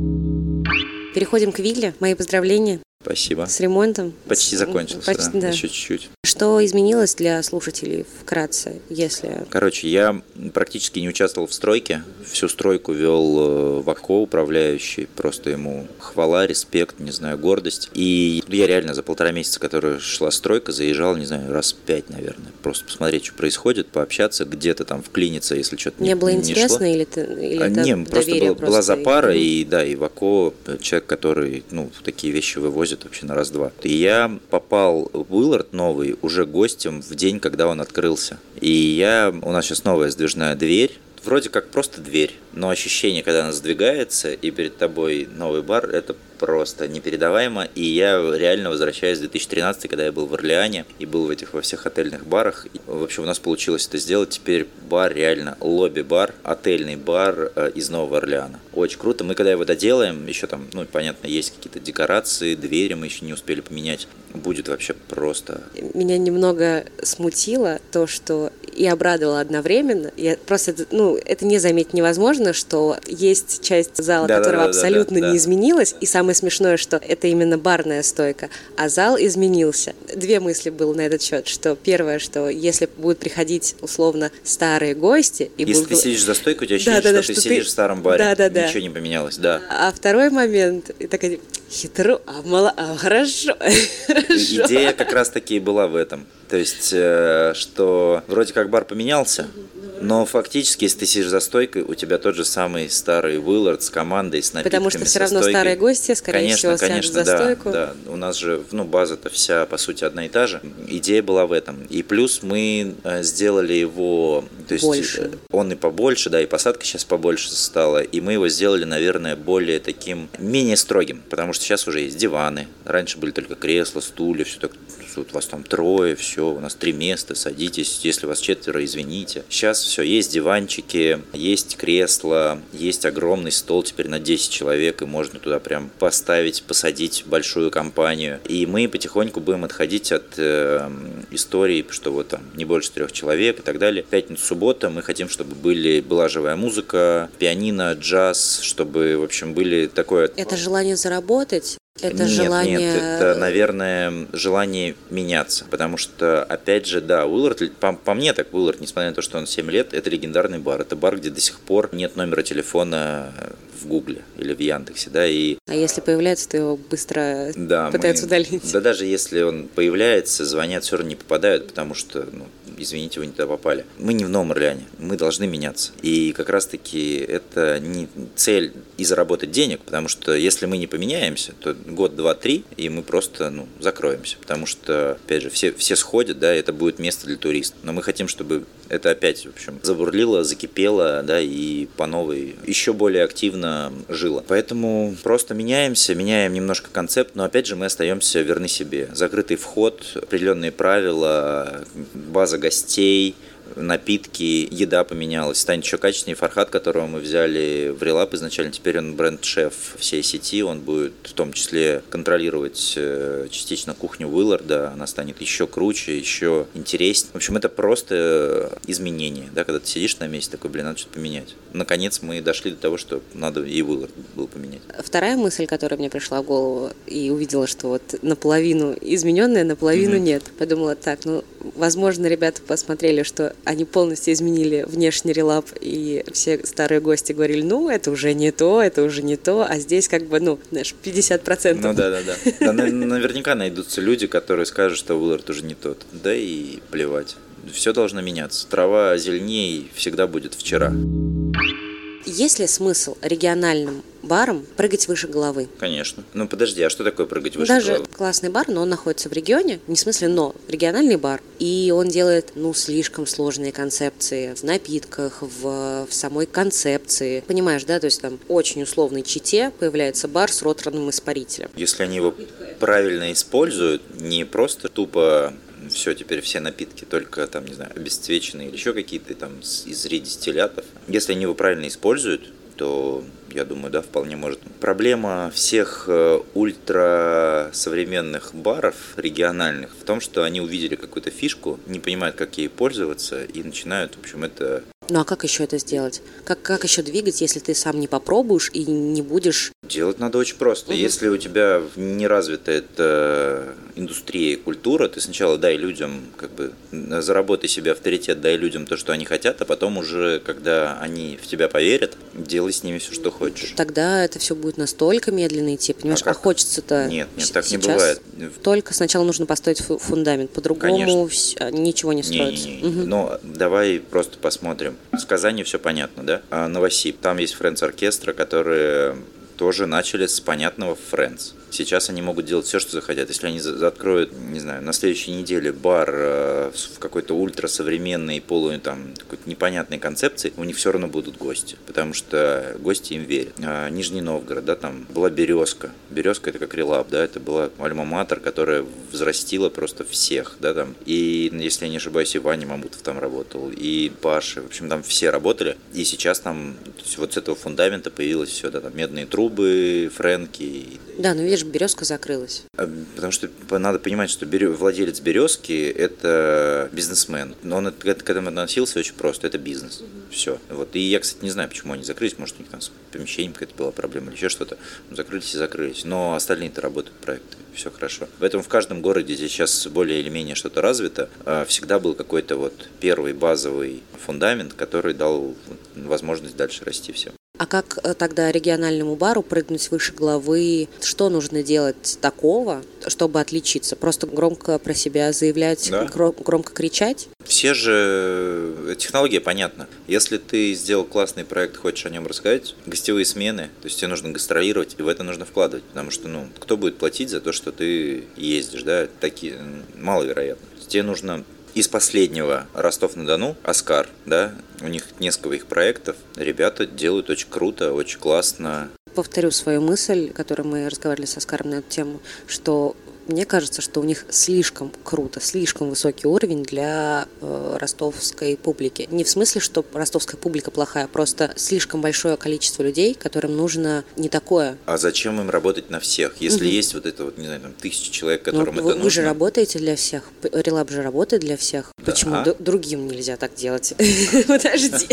Переходим к Вилле. Мои поздравления. Спасибо. С ремонтом. Почти закончился, Почти, да. да. Еще чуть-чуть. Что изменилось для слушателей вкратце, если... Короче, я практически не участвовал в стройке. Всю стройку вел э, Вако, управляющий. Просто ему хвала, респект, не знаю, гордость. И я реально за полтора месяца, которая шла стройка, заезжал, не знаю, раз пять, наверное. Просто посмотреть, что происходит, пообщаться, где-то там вклиниться, если что-то не, не было интересно не или, ты, или а, это Не, просто, был, просто была запара, и, и да, и Вако, человек, который, ну, такие вещи вывозит возят вообще на раз-два. И я попал в Уиллард новый уже гостем в день, когда он открылся. И я, у нас сейчас новая сдвижная дверь, вроде как просто дверь, но ощущение, когда она сдвигается, и перед тобой новый бар, это просто непередаваемо. И я реально возвращаюсь в 2013, когда я был в Орлеане и был в этих во всех отельных барах. И вообще у нас получилось это сделать. Теперь бар реально лобби-бар, отельный бар э, из Нового Орлеана. Очень круто. Мы когда его доделаем, еще там, ну, понятно, есть какие-то декорации, двери мы еще не успели поменять. Будет вообще просто. Меня немного смутило то, что и обрадовало одновременно. Я просто, ну, это не заметить невозможно, что есть часть зала, да, которая да, да, абсолютно да, да, не изменилась, и самое смешное, что это именно барная стойка, а зал изменился. Две мысли было на этот счет, что первое, что если будут приходить условно старые гости... И если будут... ты сидишь за стойкой, у тебя ощущение, да, да, что, что ты сидишь в старом баре, да, да, да. ничего не поменялось, да. А второй момент, и такая, хитро, а, мало, а хорошо, хорошо. Идея как раз таки была в этом То есть, э, что вроде как бар поменялся, но фактически, если ты сидишь за стойкой, у тебя тот же самый старый Уиллард с командой, с напитками, Потому что все равно стойкой. старые гости, скорее конечно, всего, конечно, за да, стойку. Да, у нас же, ну, база-то вся, по сути, одна и та же. Идея была в этом. И плюс мы э, сделали его, то есть Больше. э, он и побольше, да, и посадка сейчас побольше стала, и мы его сделали, наверное, более таким, менее строгим, потому что сейчас уже есть диваны, раньше были только кресла, стулья, все так, вот вас там трое, все, у нас три места, садитесь, если вас четверо, извините. Сейчас все, есть диванчики, есть кресла, есть огромный стол теперь на 10 человек, и можно туда прям поставить, посадить большую компанию. И мы потихоньку будем отходить от э, истории, что вот там не больше трех человек и так далее. Пятница, суббота мы хотим, чтобы были, была живая музыка, пианино, джаз, чтобы, в общем, были такое... Это желание заработать, это нет, желание... Нет, это, наверное, желание меняться. Потому что, опять же, да, Уиллард, по, по мне так, Уиллард, несмотря на то, что он 7 лет, это легендарный бар. Это бар, где до сих пор нет номера телефона в Гугле или в Яндексе, да, и... А если появляется, то его быстро да, пытаются мы, удалить. Да даже если он появляется, звонят, все равно не попадают, потому что, ну, извините, вы не туда попали. Мы не в Новом Орлеане, мы должны меняться. И как раз-таки это не цель и заработать денег, потому что если мы не поменяемся, то год, два, три, и мы просто ну, закроемся. Потому что, опять же, все, все сходят, да, это будет место для туристов. Но мы хотим, чтобы это опять, в общем, забурлило, закипело, да, и по новой еще более активно жило. Поэтому просто меняемся, меняем немножко концепт, но опять же мы остаемся верны себе. Закрытый вход, определенные правила, база гостей, напитки, еда поменялась, станет еще качественнее. Фархат, которого мы взяли в Релап изначально, теперь он бренд-шеф всей сети, он будет в том числе контролировать э, частично кухню Уилларда, она станет еще круче, еще интереснее. В общем, это просто изменение, да, когда ты сидишь на месте, такой, блин, надо что-то поменять. Наконец мы дошли до того, что надо и Уиллард был поменять. Вторая мысль, которая мне пришла в голову, и увидела, что вот наполовину измененная, наполовину mm-hmm. нет. Подумала, так, ну, возможно, ребята посмотрели, что они полностью изменили внешний релап, и все старые гости говорили, ну, это уже не то, это уже не то, а здесь как бы, ну, знаешь, 50%. Ну да, да, да. наверняка найдутся люди, которые скажут, что Уиллард уже не тот. Да и плевать. Все должно меняться. Трава зеленее всегда будет вчера. Есть ли смысл региональным баром прыгать выше головы? Конечно. Ну подожди, а что такое прыгать выше Даже головы? Даже классный бар, но он находится в регионе, не в смысле, но региональный бар, и он делает, ну, слишком сложные концепции в напитках, в, в самой концепции. Понимаешь, да, то есть там очень условный чите появляется бар с роторным испарителем. Если они его правильно используют, не просто тупо все, теперь все напитки только там, не знаю, обесцвеченные или еще какие-то там из редистиллятов. Если они его правильно используют, то я думаю, да, вполне может. Проблема всех ультра современных баров региональных в том, что они увидели какую-то фишку, не понимают, как ей пользоваться, и начинают, в общем, это ну а как еще это сделать? Как, как еще двигать, если ты сам не попробуешь и не будешь? Делать надо очень просто. Угу. Если у тебя не развита эта индустрия и культура, ты сначала дай людям, как бы, заработай себе авторитет, дай людям то, что они хотят, а потом уже, когда они в тебя поверят, делай с ними все, что хочешь. Тогда это все будет настолько медленно идти, понимаешь? А, а хочется-то Нет, нет, так не бывает. Только сначала нужно построить фундамент, по-другому ничего не строится. Не, не, не. Угу. Но давай просто посмотрим. С Казани все понятно, да? А Новосиб, там есть Френдс оркестра, которые тоже начали с понятного Friends. Сейчас они могут делать все, что захотят. Если они откроют, не знаю, на следующей неделе бар э, в какой-то ультрасовременной, полу, там, какой-то непонятной концепции, у них все равно будут гости, потому что гости им верят. А, Нижний Новгород, да, там была Березка. Березка это как релап, да, это была альма-матер, которая взрастила просто всех, да, там. И, если я не ошибаюсь, и Ваня Мамутов там работал, и Паша, в общем, там все работали. И сейчас там, вот с этого фундамента появилось все, да, там медные трубы, френки. Да, ну видишь, березка закрылась. Потому что надо понимать, что владелец березки это бизнесмен. Но он к этому относился очень просто. Это бизнес. Все. Вот. И я, кстати, не знаю, почему они закрылись. Может, у них там с помещением какая-то была проблема или еще что-то. Закрылись и закрылись. Но остальные-то работают проекты. Все хорошо. Поэтому в каждом городе здесь сейчас более или менее что-то развито. Всегда был какой-то вот первый базовый фундамент, который дал возможность дальше расти всем. А как э, тогда региональному бару прыгнуть выше головы? Что нужно делать такого, чтобы отличиться? Просто громко про себя заявлять, Да. гро- громко кричать? Все же... э, Технология понятна. Если ты сделал классный проект, хочешь о нем рассказать, гостевые смены, то есть тебе нужно гастролировать, и в это нужно вкладывать. Потому что, ну, кто будет платить за то, что ты ездишь, да? Такие... Маловероятно. Тебе нужно из последнего Ростов-на-Дону, Оскар, да, у них несколько их проектов. Ребята делают очень круто, очень классно. Повторю свою мысль, которую мы разговаривали со Оскаром на эту тему, что мне кажется, что у них слишком круто, слишком высокий уровень для э, ростовской публики. Не в смысле, что ростовская публика плохая, просто слишком большое количество людей, которым нужно не такое. А зачем им работать на всех? Если Мгм. есть вот это вот, не знаю, там, тысячи человек, Ну, которым вы, это вы нужно. же работаете для всех. Релаб же работает для всех. Да. Почему д- другим нельзя так делать? Подожди.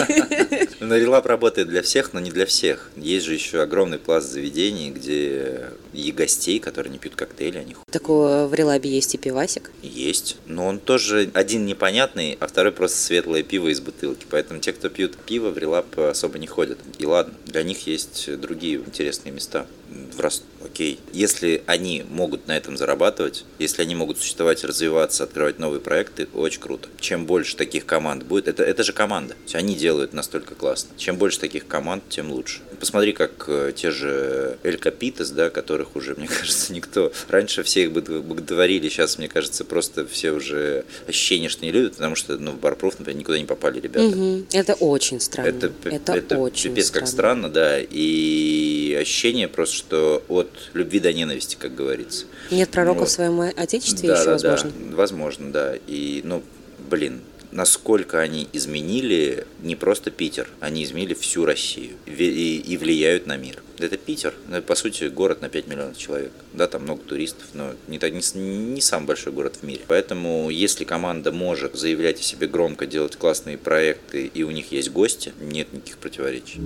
Ну, Релап работает для всех, но не для всех. Есть же еще огромный пласт заведений, где и гостей, которые не пьют коктейли, они Такого в Релабе есть и пивасик. есть. Но он тоже один непонятный, а второй просто светлое пиво из бутылки. Поэтому те, кто пьют пиво, в релап особо не ходят. И ладно, для них есть другие интересные места. В Окей. Если они могут на этом зарабатывать, если они могут существовать, развиваться, открывать новые проекты, очень круто. Чем больше таких команд будет, это, это же команда. Они делают настолько классно. Чем больше таких команд, тем лучше. Посмотри, как э, те же Эль Капитес, да, которых уже, мне кажется, никто... Раньше все их бог- боготворили, сейчас, мне кажется, просто все уже ощущение, что не любят, потому что, ну, в Барпруф, например, никуда не попали ребята. Мгм. Это очень странно. Это, Это, очень пипец как странно, да. И ощущение просто, что от любви до ненависти, как говорится. Нет пророка Вот. в своем отечестве да, еще, да, возможно. да, возможно, да. И, ну, блин, насколько они изменили не просто Питер, они изменили всю Россию и, и влияют на мир. Это Питер, ну, по сути, город на 5 миллионов человек. Да, там много туристов, но не, не, не самый большой город в мире. Поэтому, если команда может заявлять о себе громко, делать классные проекты, и у них есть гости, нет никаких противоречий.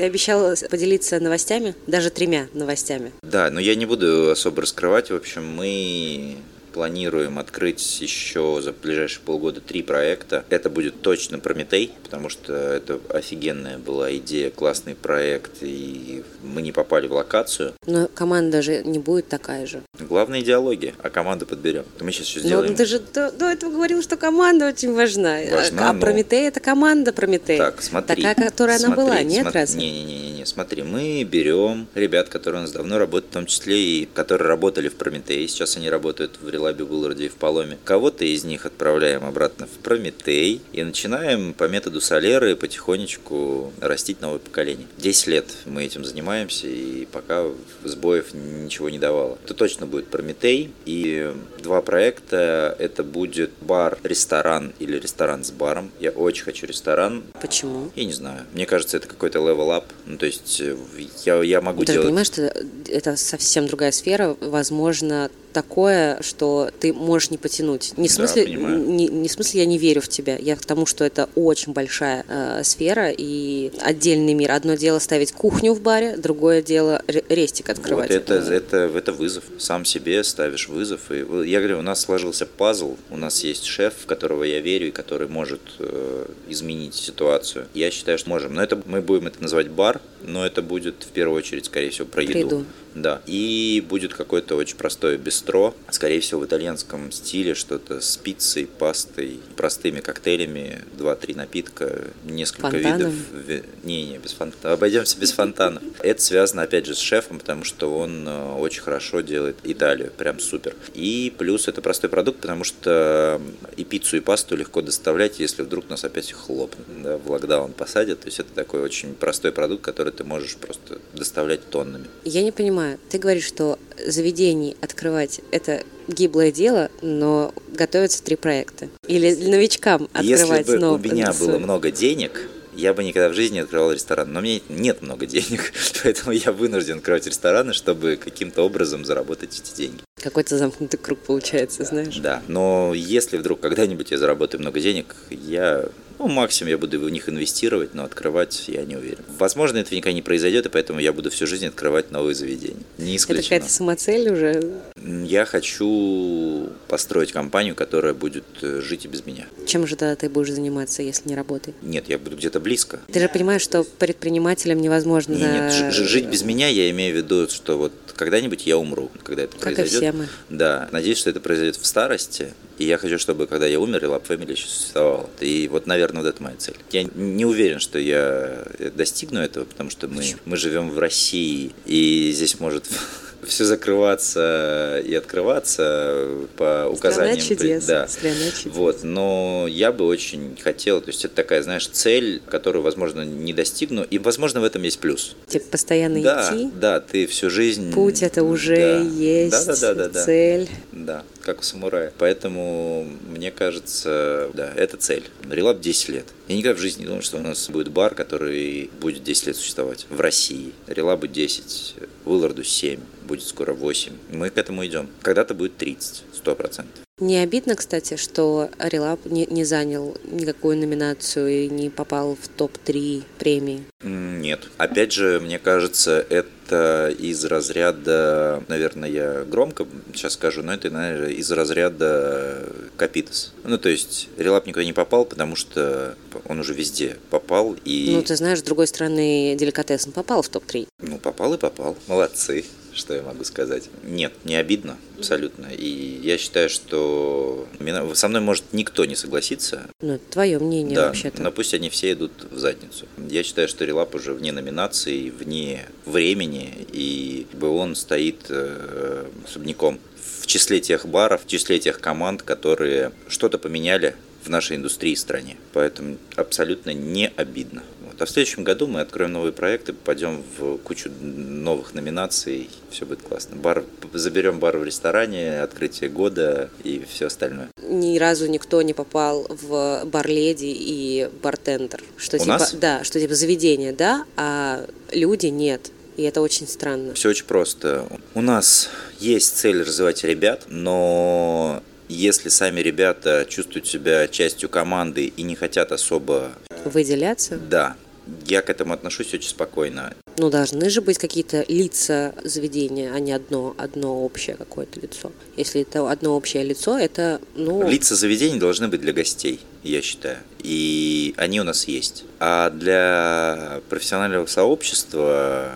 Ты обещал поделиться новостями, даже тремя новостями. Да, но я не буду особо раскрывать. В общем, мы планируем открыть еще за ближайшие полгода три проекта. Это будет точно Прометей, потому что это офигенная была идея, классный проект, и мы не попали в локацию. Но команда же не будет такая же. Главная идеология, а команду подберем. Мы сейчас еще Но сделаем. ты же до, до этого говорил, что команда очень важна. Важна, а но- Прометей это команда Прометей. Так, смотри. Такая, которая она смотри, была, нет, смо- разве? Не-не-не, смотри, мы берем ребят, которые у нас давно работают, в том числе и которые работали в Прометее, сейчас они работают в Релабе, Булларде и в Паломе. Кого-то из них отправляем обратно в Прометей и начинаем по методу Солеры потихонечку растить новое поколение. 10 лет мы этим занимаемся, и пока сбоев ничего не давало. Это точно будет Прометей, и два проекта, это будет бар-ресторан или ресторан с баром. Я очень хочу ресторан, Почему? я не знаю. Мне кажется, это какой-то level up. Ну, то есть э, я, я могу Ты делать... понимаешь, что это совсем другая сфера, возможно, такое, что ты можешь не потянуть. Не в Да, смысле, понимаю. не, не в смысле я не верю в тебя, я к тому, что это очень большая э, сфера и отдельный мир. Одно дело ставить кухню в баре, другое дело ре- рестик открывать. Вот это, это, это вызов. Сам себе ставишь вызов. И я говорю, у нас сложился пазл, у нас есть шеф, в которого я верю и который может э, изменить ситуацию. Я считаю, что можем. Но это мы будем это называть бар, но это будет в первую очередь, скорее всего, про еду. еду. Да. И будет какое-то очень простое бистро, скорее всего, в итальянском стиле, что-то с пиццей, пастой, простыми коктейлями, два-три напитка, несколько Фонтаном? видов. Ви- Не, не, без фонтана. Обойдемся без фонтанов. Это связано, опять же, с шефом, потому что он э, очень хорошо делает Италию, прям супер. И плюс это простой продукт, потому что и пиццу, и пасту легко доставлять, если вдруг нас опять хлопнут, да, в локдаун посадят. То есть это такой очень простой продукт, который ты можешь просто доставлять тоннами. Я не понимаю, ты говоришь, что заведений открывать это гиблое дело, но готовятся три проекта. Или новичкам Если открывать бы нов- у меня было много денег, я бы никогда в жизни не открывал ресторан. Но у меня нет много денег, поэтому я вынужден открывать рестораны, чтобы каким-то образом заработать эти деньги. Какой-то замкнутый круг получается, знаешь. Да, но если вдруг когда-нибудь я заработаю много денег, я, ну, максимум я буду в них инвестировать, но открывать я не уверен. Возможно, это никогда не произойдет, и поэтому я буду всю жизнь открывать новые заведения. Не Это исключено. какая-то самоцель уже. Я хочу построить компанию, которая будет э, жить и без меня. Чем же тогда ты будешь заниматься, если не работай? Нет, я буду где-то близко. Ты же понимаешь, что предпринимателям невозможно... Нет, нет жить без меня я имею в виду, что вот когда-нибудь я умру, когда это как произойдет. И все мы. Да, надеюсь, что это произойдет в старости, и я хочу, чтобы когда я умер, Lab Family еще существовала. И вот, наверное, вот это моя цель. Я не уверен, что я достигну этого, потому что мы, мы живем в России, и здесь может все закрываться и открываться по указаниям. Страна чудес. Да. Страна чудес. Вот, но я бы очень хотел, то есть это такая, знаешь, цель, которую, возможно, не достигну, и, возможно, в этом есть плюс. Типа постоянно да, идти. Да, ты всю жизнь. Путь это уже да. есть. Да, да, да, да, цель. Да, как у самурая. Поэтому мне кажется, да, это цель. Релап 10 лет. Я никогда в жизни не думал, что у нас будет бар, который будет 10 лет существовать в России. Релабу 10, Уилларду 7, будет скоро 8. Мы к этому идем. Когда-то будет 30, 100%. Не обидно, кстати, что Релап не, не занял никакую номинацию и не попал в топ-3 премии? Нет. Опять же, мне кажется, это из разряда, наверное, я громко сейчас скажу, но это, наверное, из разряда Капитас. Ну, то есть, Релап никуда не попал, потому что он уже везде попал. И... Ну, ты знаешь, с другой стороны, Деликатесен попал в топ-3. Ну, попал и попал. Молодцы что я могу сказать. Нет, не обидно абсолютно. И я считаю, что со мной может никто не согласиться. Ну, это твое мнение да, вообще-то. но пусть они все идут в задницу. Я считаю, что Релап уже вне номинации, вне времени, и он стоит э, особняком в числе тех баров, в числе тех команд, которые что-то поменяли в нашей индустрии и стране. Поэтому абсолютно не обидно. А в следующем году мы откроем новые проекты, попадем в кучу новых номинаций, все будет классно. Бар, заберем бар в ресторане, открытие года и все остальное. Ни разу никто не попал в бар леди и бартендер. Что У типа, нас? Да, что типа заведение, да, а люди нет. И это очень странно. Все очень просто. У нас есть цель развивать ребят, но если сами ребята чувствуют себя частью команды и не хотят особо... Выделяться? Да. Я к этому отношусь очень спокойно. Ну, должны же быть какие-то лица заведения, а не одно, одно общее какое-то лицо. Если это одно общее лицо, это, ну... Лица заведений должны быть для гостей, я считаю. И они у нас есть. А для профессионального сообщества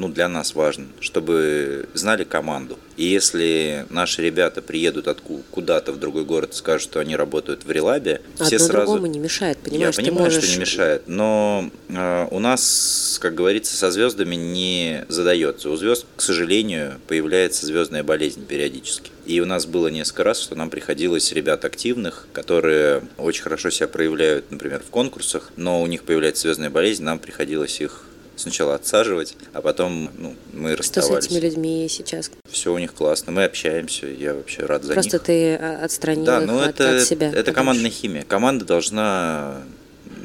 ну, для нас важно, чтобы знали команду. И если наши ребята приедут откуда куда-то в другой город и скажут, что они работают в Релабе, Одно все сразу... другому не мешает, понимаешь? Я понимаю, можешь... что не мешает, но э, у нас, как говорится, со звездами не задается. У звезд, к сожалению, появляется звездная болезнь периодически. И у нас было несколько раз, что нам приходилось ребят активных, которые очень хорошо себя проявляют, например, в конкурсах, но у них появляется звездная болезнь, нам приходилось их сначала отсаживать, а потом ну, мы расставались. Что с этими людьми сейчас? Все у них классно, мы общаемся, я вообще рад за Просто них. ты а, отстранил да, их ну от, это, от себя. Это подальше. командная химия. Команда должна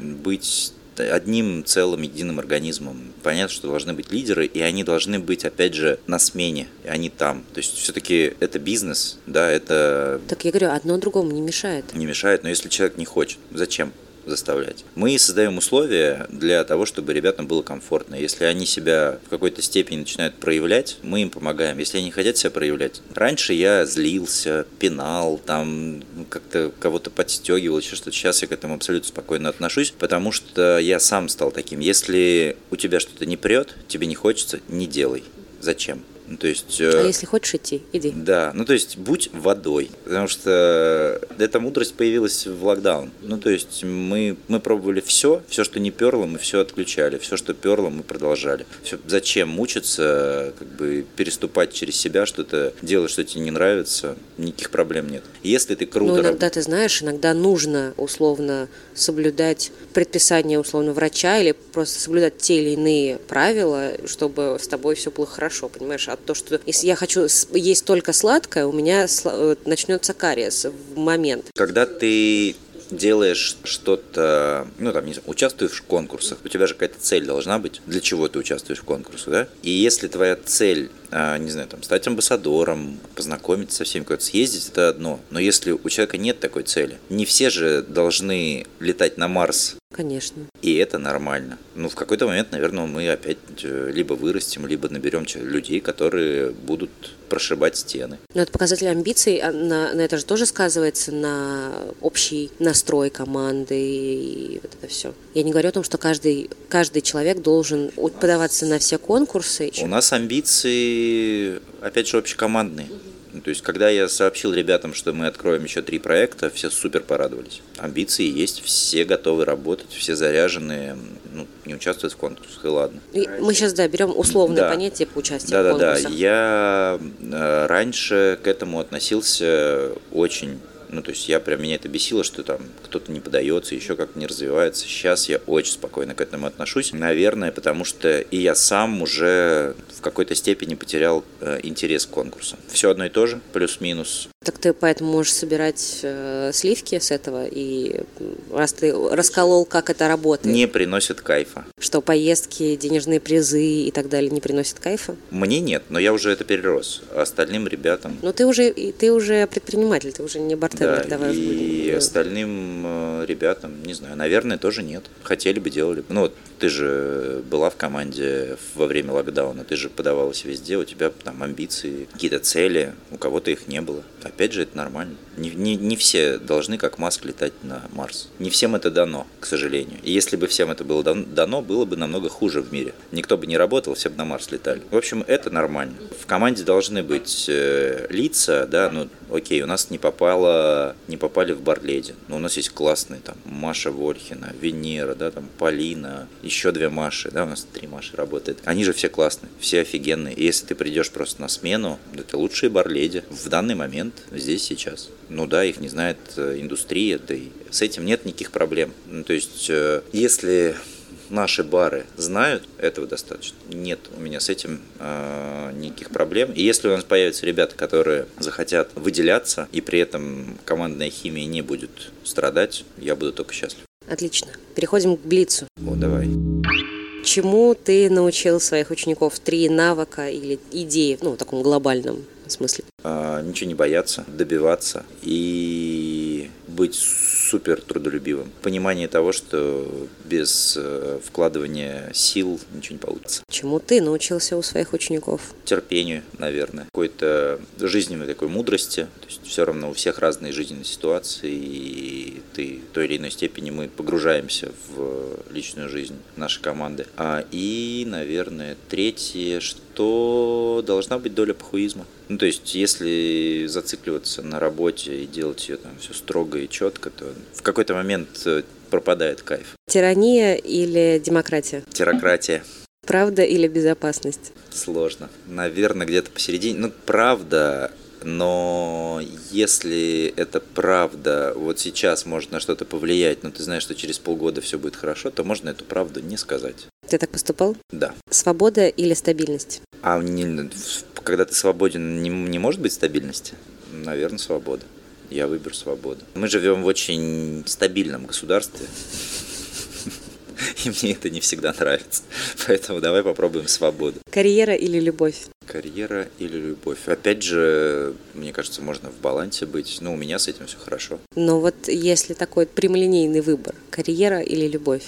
быть одним целым, единым организмом. Понятно, что должны быть лидеры, и они должны быть, опять же, на смене, и они там. То есть все-таки это бизнес, да, это... Так я говорю, одно другому не мешает. Не мешает, но если человек не хочет, зачем? Заставлять. Мы создаем условия для того, чтобы ребятам было комфортно. Если они себя в какой-то степени начинают проявлять, мы им помогаем. Если они хотят себя проявлять. Раньше я злился, пинал, там как-то кого-то подстегивал, еще что-то. Сейчас я к этому абсолютно спокойно отношусь, потому что я сам стал таким. Если у тебя что-то не прет, тебе не хочется, не делай. Зачем? Ну, то есть, а если хочешь идти, иди. Да, ну то есть будь водой, потому что эта мудрость появилась в локдаун. Ну то есть мы, мы пробовали все, все, что не перло, мы все отключали, все, что перло, мы продолжали. Все, зачем мучиться, как бы переступать через себя, что-то делать, что тебе не нравится, никаких проблем нет. Если ты круто... Ну иногда, ты знаешь, иногда нужно условно соблюдать предписание условно врача или просто соблюдать те или иные правила, чтобы с тобой все было хорошо, понимаешь? То, что если я хочу есть только сладкое, у меня начнется кариес в момент. Когда ты делаешь что-то, ну там, не знаю, участвуешь в конкурсах, у тебя же какая-то цель должна быть, для чего ты участвуешь в конкурсах, да? И если твоя цель не знаю, там, стать амбассадором, познакомиться со всеми, куда-то съездить, это одно. Но если у человека нет такой цели, не все же должны летать на Марс Конечно. и это нормально. Ну, в какой-то момент, наверное, мы опять э, либо вырастем, либо наберем людей, которые будут прошибать стены. Но это показатель амбиций, а на, на это же тоже сказывается на общий настрой команды и вот это все. Я не говорю о том, что каждый, каждый человек должен подаваться на все конкурсы. У нас амбиции, опять же, общекомандные. Ну, То есть, когда я сообщил ребятам, что мы откроем еще три проекта, все супер порадовались. Амбиции есть, все готовы работать, все заряжены, ну, не участвуют в конкурсах, и ладно. И мы сейчас, да, берем условное Да. понятие по участию в Да-да-да, конкурсах. я э, раньше к этому относился очень ну, то есть я прям, меня это бесило, что там кто-то не подается, еще как-то не развивается. Сейчас я очень спокойно к этому отношусь. Наверное, потому что и я сам уже в какой-то степени потерял э, интерес к конкурсам. Все одно и то же, плюс-минус. Так ты поэтому можешь собирать э, сливки с этого, и раз ты расколол, как это работает, Не приносит кайфа. что поездки, денежные призы и так далее не приносят кайфа, Мне нет, но я уже это перерос. А остальным ребятам но ты уже, ты уже предприниматель, ты уже не бартендер, Да, и остальным э, ребятам, не знаю, наверное, тоже нет. Хотели бы, делали бы. Ну, вот ты же была в команде во время локдауна, ты же подавалась везде, у тебя там амбиции, какие-то цели, у кого-то их не было. Опять же, это нормально. Не, не, не все должны, как Маск, летать на Марс. Не всем это дано, к сожалению. И если бы всем это было дан- дано, было бы намного хуже в мире. Никто бы не работал, все бы на Марс летали. В общем, это нормально. В команде должны быть э, лица, да, ну, окей, у нас не попало, не попали в Барледи, но у нас есть классные, там, Маша Вольхина, Венера, да, там, Полина, еще две Маши, да, у нас три Маши работает. Они же все классные, все офигенные. И если ты придешь просто на смену, это лучшие Барледи в данный момент, здесь, сейчас. Ну да, их не знает э, индустрия, да и с этим нет никаких проблем. Ну, то есть, э, если наши бары знают, этого достаточно. Нет у меня с этим э, никаких проблем. И если у нас появятся ребята, которые захотят выделяться, и при этом командная химия не будет страдать, я буду только счастлив. Отлично. Переходим к Блицу. О, давай. Чему ты научил своих учеников? Три навыка или идеи, ну, в таком глобальном смысле. А, ничего не бояться, добиваться и быть супер трудолюбивым. Понимание того, что без э, вкладывания сил ничего не получится. Чему ты научился у своих учеников? терпению, наверное, какой-то жизненной такой мудрости. То есть все равно у всех разные жизненные ситуации, и ты в той или иной степени мы погружаемся в личную жизнь нашей команды. А, и, наверное, третье, что должна быть доля пахуизма. Ну, то есть, если зацикливаться на работе и делать ее там все строго и четко, то в какой-то момент э, пропадает кайф. Тирания или демократия? Терократия. Правда или безопасность? Сложно. Наверное, где-то посередине. Ну, правда, но если это правда, вот сейчас может на что-то повлиять, но ты знаешь, что через полгода все будет хорошо, то можно эту правду не сказать. Ты так поступал? Да. Свобода или стабильность? А не- когда ты свободен, не, не может быть стабильности? Наверное, свобода. Я выберу свободу. Мы живем в очень стабильном государстве. И мне это не всегда нравится. Поэтому давай попробуем свободу. Карьера или любовь? Карьера или любовь? Опять же, мне кажется, можно в балансе быть. Ну, у меня с этим все хорошо. Но вот если такой прямолинейный выбор, карьера или любовь?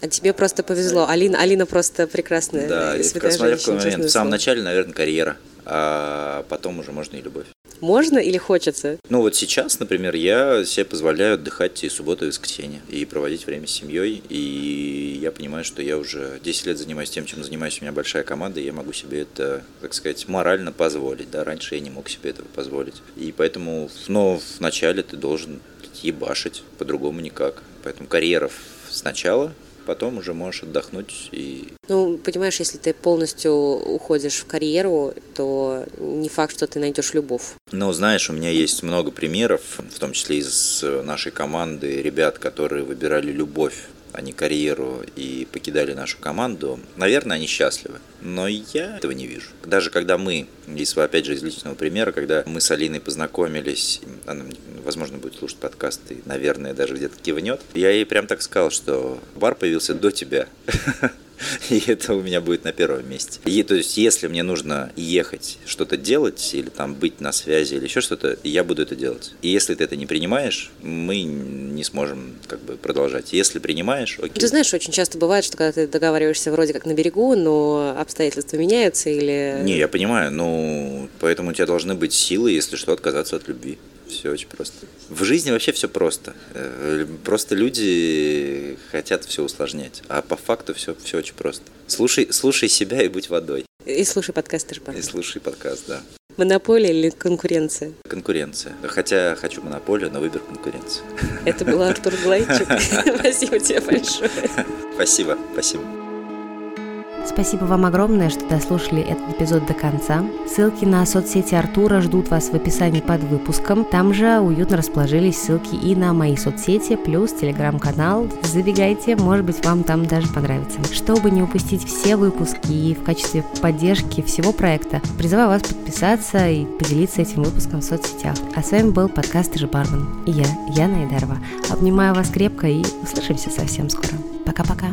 А тебе просто повезло. Алина, Алина просто прекрасная Да, и смотря в какой момент. В самом начале, наверное, карьера, а потом уже можно и любовь. Можно или хочется? Ну вот сейчас, например, я себе позволяю отдыхать и субботу, и воскресенье, и проводить время с семьей, и я понимаю, что я уже 10 лет занимаюсь тем, чем занимаюсь, у меня большая команда, и я могу себе это, так сказать, морально позволить, да, раньше я не мог себе этого позволить. И поэтому, но вначале ты должен ебашить, по-другому никак. Поэтому карьера сначала, потом уже можешь отдохнуть и Ну, понимаешь, если ты полностью уходишь в карьеру, то не факт, что ты найдешь любовь. Ну, знаешь, у меня есть много примеров, в том числе из нашей команды, ребят, которые выбирали любовь, не карьеру, и покидали нашу команду. Наверное, они счастливы, но я этого не вижу. Даже когда мы, если опять же из личного примера, когда мы с Алиной познакомились, она, возможно, будет слушать подкаст и, наверное, даже где-то кивнет, я ей прям так сказал, что бар появился до тебя. И это у меня будет на первом месте. И, то есть, если мне нужно ехать, что-то делать, или там быть на связи, или еще что-то, я буду это делать. И если ты это не принимаешь, мы не сможем как бы продолжать. Если принимаешь, окей. Ты знаешь, очень часто бывает, что когда ты договариваешься вроде как на берегу, но обстоятельства меняются или... Не, я понимаю, ну, поэтому у тебя должны быть силы, если что, отказаться от любви. Все очень просто. В жизни вообще все просто. Э, просто люди хотят все усложнять. А по факту все, все очень просто. Слушай, слушай себя и будь водой. И слушай подкаст Тышбан. И слушай подкаст, да. Монополия или конкуренция? Конкуренция. Хотя хочу монополию, но выберу конкуренцию. Это был Артур Глайчук. Спасибо тебе большое. Спасибо, спасибо. Спасибо вам огромное, что дослушали этот эпизод до конца. Ссылки на соцсети Артура ждут вас в описании под выпуском. Там же уютно расположились ссылки и на мои соцсети, плюс телеграм-канал. Забегайте, может быть, вам там даже понравится. Чтобы не упустить все выпуски и в качестве поддержки всего проекта, призываю вас подписаться и поделиться этим выпуском в соцсетях. А с вами был подкаст «Ты же бармен» и я, Яна Идарова. Обнимаю вас крепко и услышимся совсем скоро. Пока-пока.